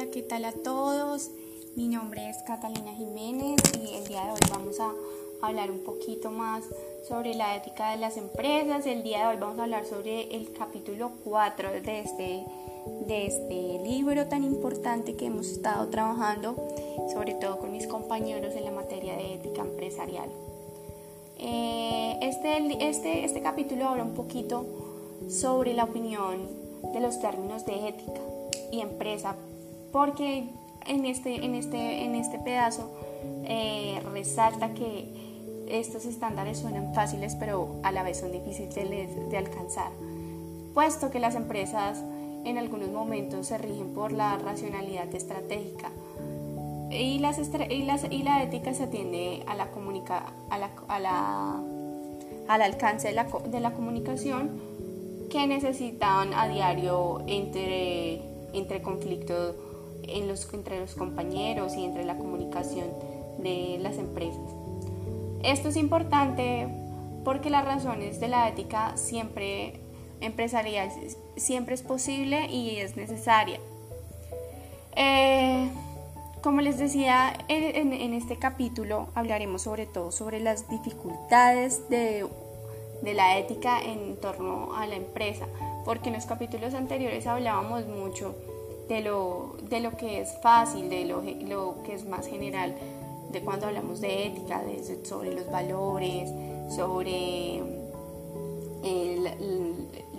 Hola, ¿qué tal a todos? Mi nombre es Catalina Jiménez y el día de hoy vamos a hablar un poquito más sobre la ética de las empresas. El día de hoy vamos a hablar sobre el capítulo 4 de este, de este libro tan importante que hemos estado trabajando, sobre todo con mis compañeros en la materia de ética empresarial. Eh, este, este, este capítulo habla un poquito sobre la opinión de los términos de ética y empresa, porque en este, en este, en este pedazo eh, resalta que estos estándares suenan fáciles, pero a la vez son difíciles de, alcanzar, puesto que las empresas en algunos momentos se rigen por la racionalidad estratégica. Y, las y, las, y la ética se atiende a la comunica a la, a la, al alcance de la, de la comunicación que necesitan a diario entre entre conflictos en los, entre los compañeros y entre la comunicación de las empresas. Esto es importante porque las razones de la ética siempre empresarial siempre es posible y es necesaria. Eh, como les decía, en, en, este capítulo hablaremos sobre todo sobre las dificultades de, de la ética en torno a la empresa, porque en los capítulos anteriores hablábamos mucho de lo, de lo que es fácil, de lo, lo que es más general, de cuando hablamos de ética, de, sobre los valores, sobre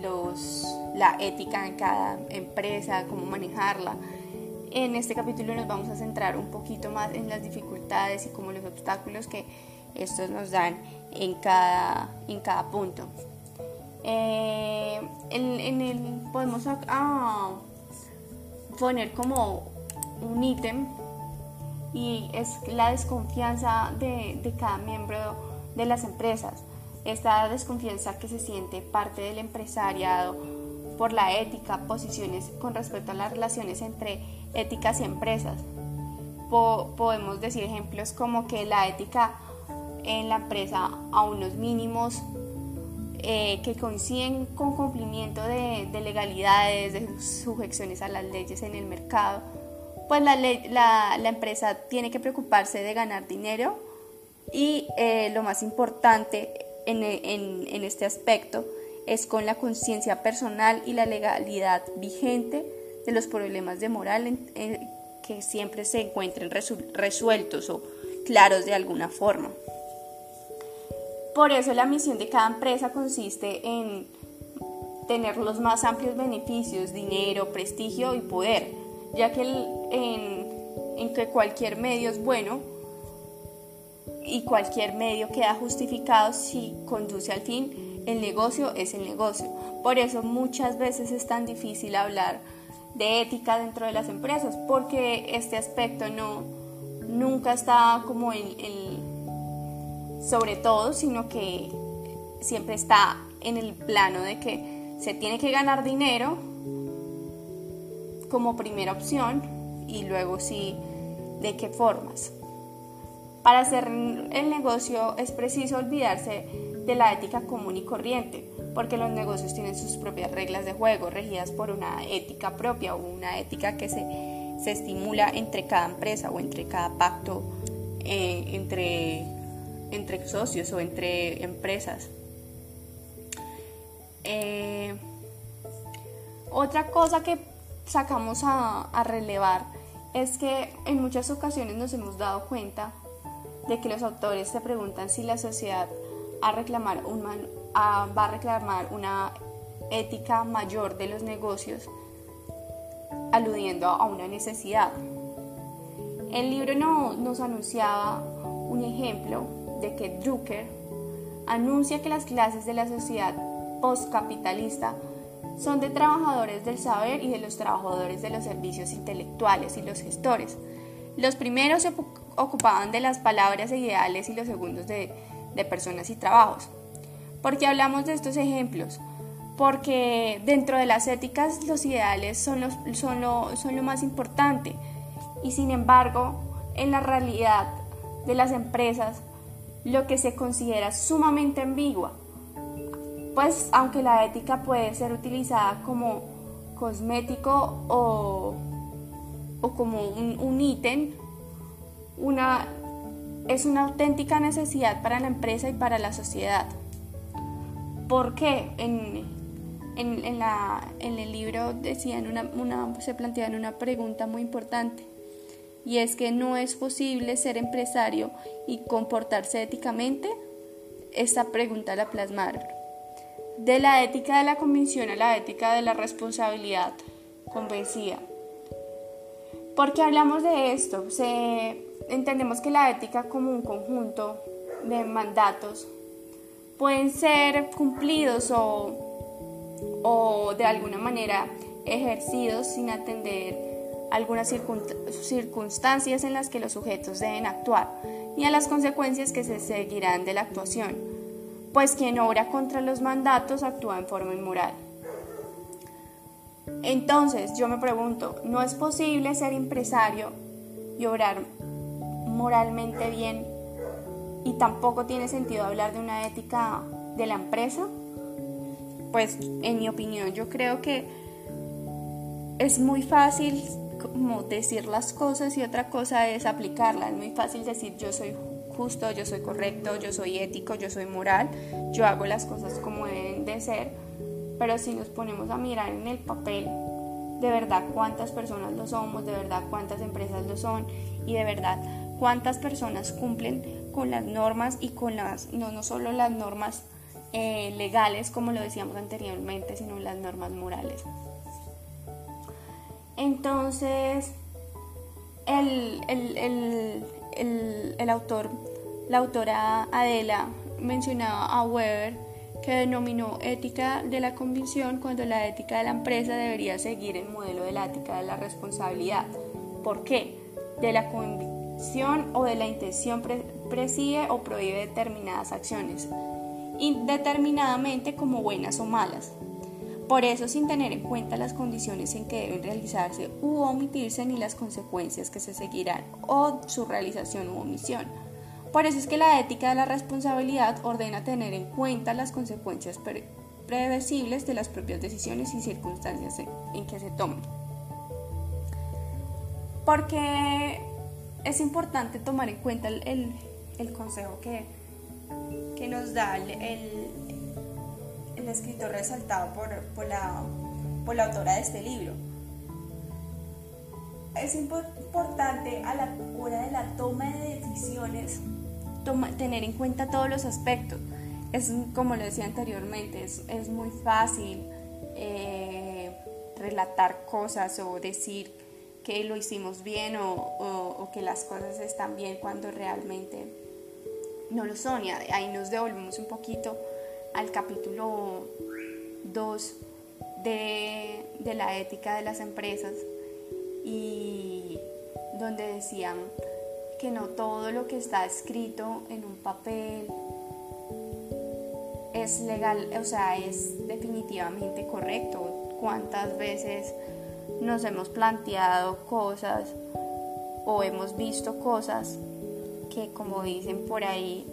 los, la ética en cada empresa, cómo manejarla. En este capítulo nos vamos a centrar un poquito más en las dificultades y como los obstáculos que estos nos dan en cada, en cada punto. Eh, en, el, podemos ah, poner como un ítem y es la desconfianza de, de, cada miembro de las empresas. Esta desconfianza que se siente parte del empresariado por la ética, posiciones con respecto a las relaciones entre éticas y empresas. podemos decir ejemplos como que la ética en la empresa a unos mínimos eh, que coinciden con cumplimiento de, legalidades, de sujeciones a las leyes en el mercado, pues la, la, empresa tiene que preocuparse de ganar dinero y eh, lo más importante en, en, este aspecto es con la conciencia personal y la legalidad vigente de los problemas de moral que siempre se encuentren resueltos o claros de alguna forma. Por eso la misión de cada empresa consiste en tener los más amplios beneficios, dinero, prestigio y poder, ya que en, que cualquier medio es bueno y cualquier medio queda justificado si conduce al fin, el negocio es el negocio. Por eso muchas veces es tan difícil hablar de ética dentro de las empresas, porque este aspecto no nunca está como en, en sobre todo, sino que siempre está en el plano de que se tiene que ganar dinero como primera opción y luego sí de qué formas. Para hacer el negocio es preciso olvidarse de la ética común y corriente, porque los negocios tienen sus propias reglas de juego regidas por una ética propia o una ética que se, se estimula entre cada empresa o entre cada pacto eh, entre entre socios o entre empresas. Eh, otra cosa que sacamos a, relevar es que en muchas ocasiones nos hemos dado cuenta de que los autores se preguntan si la sociedad va a reclamar una ética mayor de los negocios, aludiendo a una necesidad. El libro no, nos anunciaba un ejemplo de que Drucker anuncia que las clases de la sociedad postcapitalista son de trabajadores del saber y de los trabajadores de los servicios intelectuales y los gestores. Los primeros se ocupaban de las palabras e ideales y los segundos de, personas y trabajos. ¿Por qué hablamos de estos ejemplos? Porque dentro de las éticas los ideales son, los, son, lo, son lo más importante y sin embargo en la realidad de las empresas lo que se considera sumamente ambigua, pues aunque la ética puede ser utilizada como cosmético o, o como un ítem, una, es una auténtica necesidad para la empresa y para la sociedad. ¿Por qué? En, en, la, en el libro decían una, una, se plantean una pregunta muy importante y es que no es posible ser empresario y comportarse éticamente. Esta pregunta la plasmaron. De la ética de la convicción a la ética de la responsabilidad, convencía. ¿Por qué hablamos de esto? Se, entendemos que la ética como un conjunto de mandatos pueden ser cumplidos o, o de alguna manera ejercidos sin atender algunas circunstancias en las que los sujetos deben actuar ni a las consecuencias que se seguirán de la actuación, pues quien obra contra los mandatos actúa en forma inmoral. Entonces yo me pregunto, ¿no es posible ser empresario y obrar moralmente bien y tampoco tiene sentido hablar de una ética de la empresa? Pues en mi opinión yo creo que es muy fácil como decir las cosas y otra cosa es aplicarlas. Es muy fácil decir yo soy justo, yo soy correcto, yo soy ético, yo soy moral, yo hago las cosas como deben de ser, pero si nos ponemos a mirar en el papel, de verdad cuántas personas lo somos, de verdad cuántas empresas lo son y de verdad cuántas personas cumplen con las normas y con las, no, no solo las normas eh, legales como lo decíamos anteriormente, sino las normas morales. Entonces, el, el, el, el autor, la autora Adela mencionaba a Weber que denominó ética de la convicción cuando la ética de la empresa debería seguir el modelo de la ética de la responsabilidad. ¿Por qué? De la convicción o de la intención preside o prohíbe determinadas acciones, indeterminadamente como buenas o malas. Por eso sin tener en cuenta las condiciones en que deben realizarse u omitirse ni las consecuencias que se seguirán o su realización u omisión por eso es que la ética de la responsabilidad ordena tener en cuenta las consecuencias predecibles de las propias decisiones y circunstancias en que se toman. Porque es importante tomar en cuenta el, consejo que, que, nos da el, escritor resaltado por, por, la, por la autora de este libro. Es importante a la hora de la toma de decisiones tener en cuenta todos los aspectos. Es como lo decía anteriormente, es, es muy fácil eh, relatar cosas o decir que lo hicimos bien o, o, que las cosas están bien cuando realmente no lo son. Y ahí nos devolvemos un poquito al capítulo 2 de, de la ética de las empresas y donde decían que no todo lo que está escrito en un papel es legal, o sea, es definitivamente correcto. ¿Cuántas veces nos hemos planteado cosas o hemos visto cosas que, como dicen por ahí,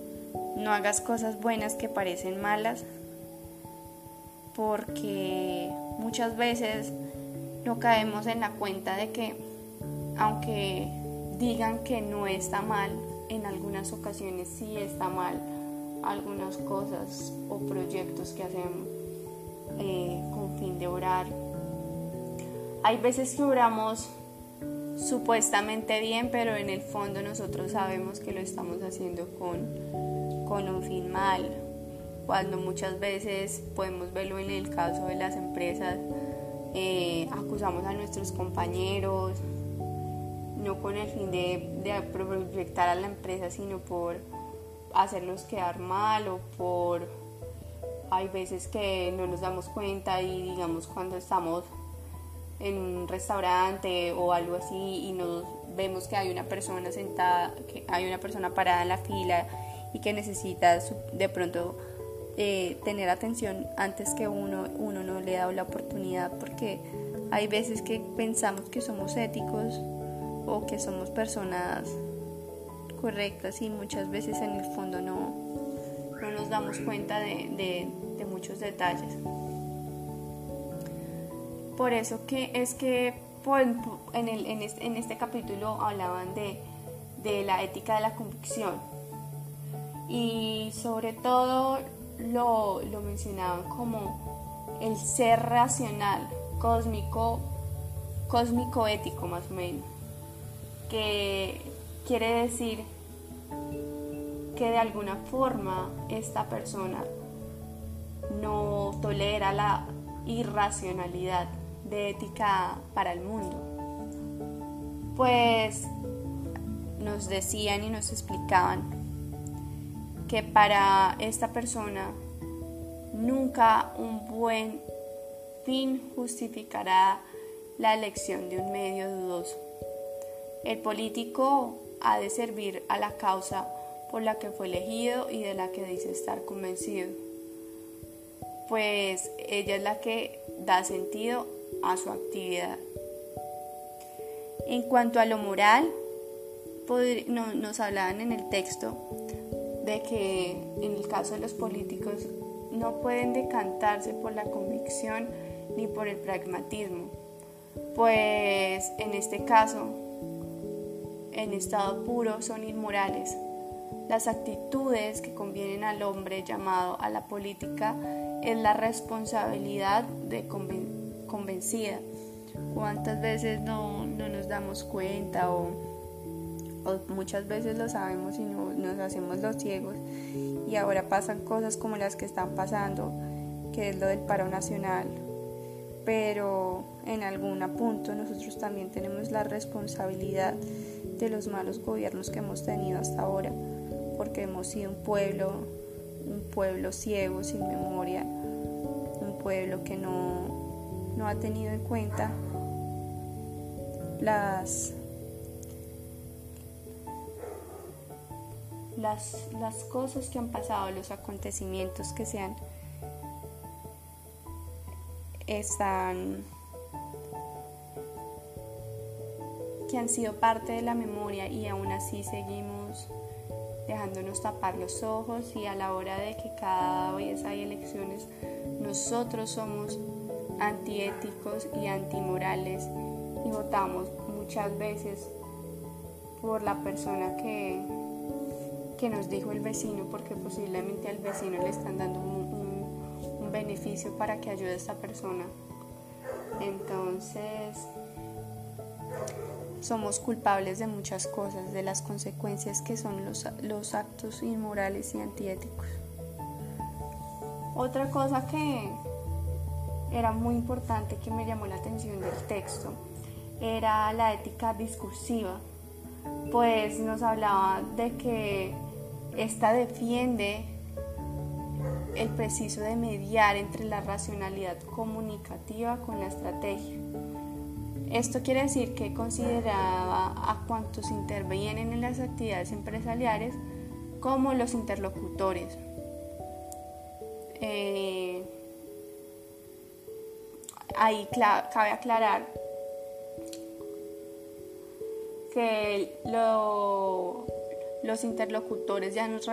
no hagas cosas buenas que parecen malas? Porque muchas veces no caemos en la cuenta de que, aunque digan que no está mal, en algunas ocasiones sí está mal algunas cosas o proyectos que hacemos eh, con fin de orar. Hay veces que oramos supuestamente bien, pero en el fondo nosotros sabemos que lo estamos haciendo con, con un fin mal. Cuando muchas veces podemos verlo en el caso de las empresas, eh, acusamos a nuestros compañeros, no con el fin de, proyectar a la empresa, sino por hacerlos quedar mal o por hay veces que no nos damos cuenta y digamos cuando estamos en un restaurante o algo así y nos vemos que hay una persona sentada, que hay una persona parada en la fila y que necesita de pronto eh, tener atención antes que uno, uno no le da la oportunidad porque hay veces que pensamos que somos éticos o que somos personas correctas y muchas veces en el fondo no, no nos damos cuenta de, muchos detalles. Por eso que es que en, este, en, este, capítulo hablaban de, de la ética de la convicción y sobre todo lo, lo mencionaban como el ser racional, cósmico, cósmico ético más o menos, que quiere decir que de alguna forma esta persona no tolera la irracionalidad de ética para el mundo. Pues nos decían y nos explicaban que para esta persona nunca un buen fin justificará la elección de un medio dudoso. El político ha de servir a la causa por la que fue elegido y de la que dice estar convencido, pues ella es la que da sentido a su actividad. En cuanto a lo moral, nos hablaban en el texto de que en el caso de los políticos no pueden decantarse por la convicción ni por el pragmatismo, pues en este caso, en estado puro, son inmorales. Las actitudes que convienen al hombre llamado a la política es la responsabilidad de convencida. ¿Cuántas veces no, nos damos cuenta o, muchas veces lo sabemos y no, nos hacemos los ciegos. Y ahora pasan cosas como las que están pasando, que es lo del paro nacional, pero en algún punto nosotros también tenemos la responsabilidad de los malos gobiernos que hemos tenido hasta ahora, porque hemos sido un pueblo, un pueblo ciego, sin memoria, un pueblo que no, no ha tenido en cuenta las, las, las cosas que han pasado, los acontecimientos que se han están que han sido parte de la memoria y aún así seguimos dejándonos tapar los ojos y a la hora de que cada vez hay elecciones nosotros somos antiéticos y antimorales y votamos muchas veces por la persona que, que nos dijo el vecino porque posiblemente al vecino le están dando un beneficio para que ayude a esta persona. Entonces, somos culpables de muchas cosas, de las consecuencias que son los, los actos inmorales y antiéticos. Otra cosa que era muy importante que me llamó la atención del texto era la ética discursiva, pues nos hablaba de que esta defiende el preciso de mediar entre la racionalidad comunicativa con la estrategia. Esto quiere decir que consideraba a cuantos intervienen en las actividades empresariales como los interlocutores. Eh, ahí cabe aclarar que lo, los interlocutores ya nos,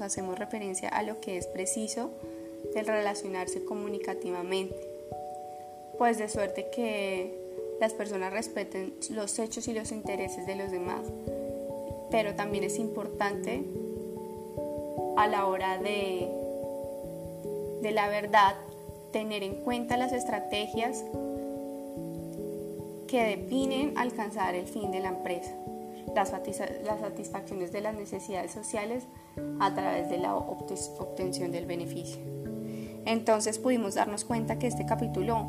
hacemos referencia a lo que es preciso del relacionarse comunicativamente, pues de suerte que las personas respeten los hechos y los intereses de los demás, pero también es importante a la hora de, de la verdad tener en cuenta las estrategias que definen alcanzar el fin de la empresa las, satisfacciones de las necesidades sociales a través de la obtención del beneficio. Entonces pudimos darnos cuenta que este capítulo,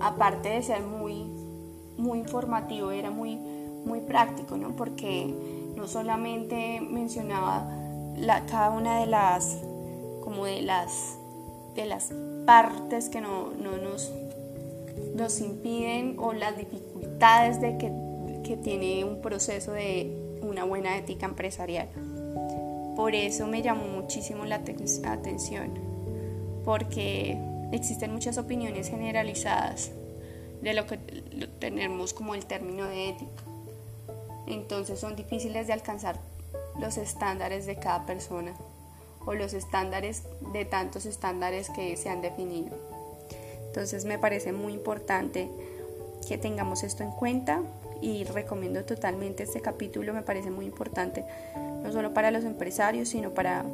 aparte de ser muy, muy informativo, era muy, muy práctico, ¿no? porque no solamente mencionaba la, cada una de las, como de las, de las partes que no, no nos, nos impiden o las dificultades de que que tiene un proceso de una buena ética empresarial. Por eso me llamó muchísimo la atención, porque existen muchas opiniones generalizadas de lo que tenemos como el término de ética. Entonces son difíciles de alcanzar los estándares de cada persona o los estándares de tantos estándares que se han definido. Entonces me parece muy importante que tengamos esto en cuenta y recomiendo totalmente este capítulo, me parece muy importante, no solo para los empresarios, sino para,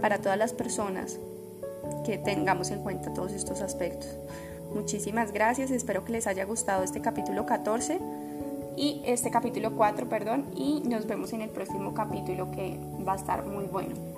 para todas las personas que tengamos en cuenta todos estos aspectos. Muchísimas gracias, espero que les haya gustado este capítulo 14 y este capítulo 4, perdón, y nos vemos en el próximo capítulo que va a estar muy bueno.